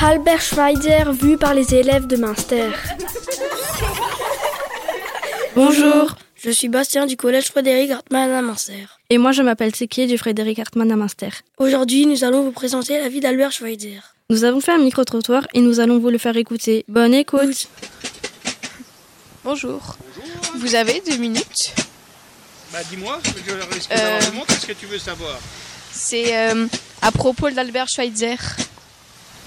Albert Schweitzer vu par les élèves de Münster. Bonjour, je suis Bastien du collège Frédéric Hartmann à Münster. Et moi je m'appelle Sekier du Frédéric Hartmann à Münster. Aujourd'hui, nous allons vous présenter la vie d'Albert Schweitzer. Nous avons fait un micro-trottoir et nous allons vous le faire écouter. Bonne écoute. Bonjour. Vous avez deux minutes Bah dis-moi, je risque d'avoir le monde, qu'est-ce que tu veux savoir? C'est euh, à propos d'Albert Schweitzer.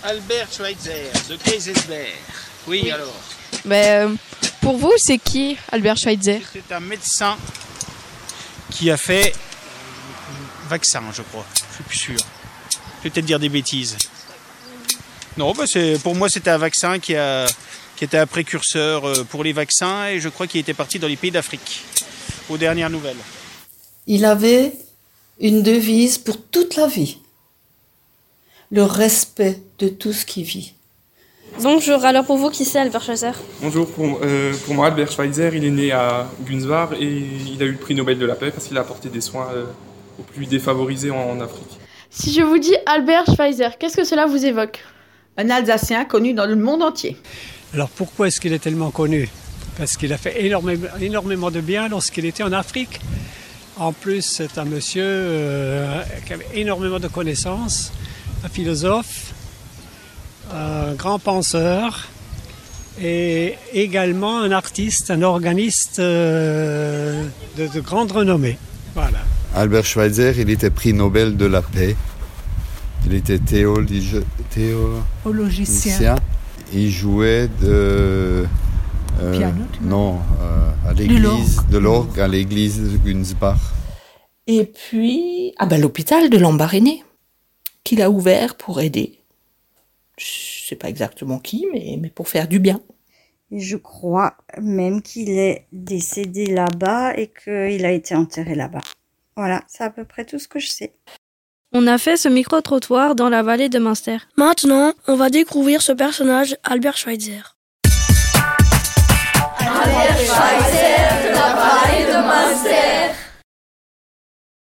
Albert Schweitzer, de Kaisersberg. Oui, alors Mais, euh, pour vous, c'est qui Albert Schweitzer? C'est un médecin qui a fait vaccin, je crois. Je suis plus sûr. Je vais peut-être dire des bêtises. Non, bah c'est, pour moi, c'était un vaccin qui, a, qui était un précurseur euh, pour les vaccins et je crois qu'il était parti dans les pays d'Afrique, aux dernières nouvelles. Il avait une devise pour toute la vie. Le respect de tout ce qui vit. Bonjour, alors pour vous, qui c'est Albert Schweitzer? Bonjour, pour, euh, pour, moi, Albert Schweitzer, il est né à Gunzbar et il a eu le prix Nobel de la paix parce qu'il a apporté des soins euh, aux plus défavorisés en, en Afrique. Si je vous dis Albert Schweitzer, qu'est-ce que cela vous évoque? Un Alsacien connu dans le monde entier. Alors pourquoi est-ce qu'il est tellement connu? Parce qu'il a fait énormément, énormément de bien lorsqu'il était en Afrique. En plus, c'est un monsieur euh, qui avait énormément de connaissances, un philosophe, un grand penseur et également un artiste, un organiste euh, de, de, grande renommée. Voilà. Albert Schweitzer, il était prix Nobel de la paix. Il était théologicien. théologicien. Il jouait de. Euh, Piano, non, euh, à l'église de l'orgue, à l'église de Günzbach. Et puis, ah ben, l'hôpital de Lambaréné, qu'il a ouvert pour aider. Je sais pas exactement qui, mais, mais pour faire du bien. Je crois même qu'il est décédé là-bas et qu'il a été enterré là-bas. Voilà, c'est à peu près tout ce que je sais. On a fait ce micro-trottoir dans la vallée de Münster. Maintenant, on va découvrir ce personnage, Albert Schweitzer. Albert Schweitzer de la vallée de Münster.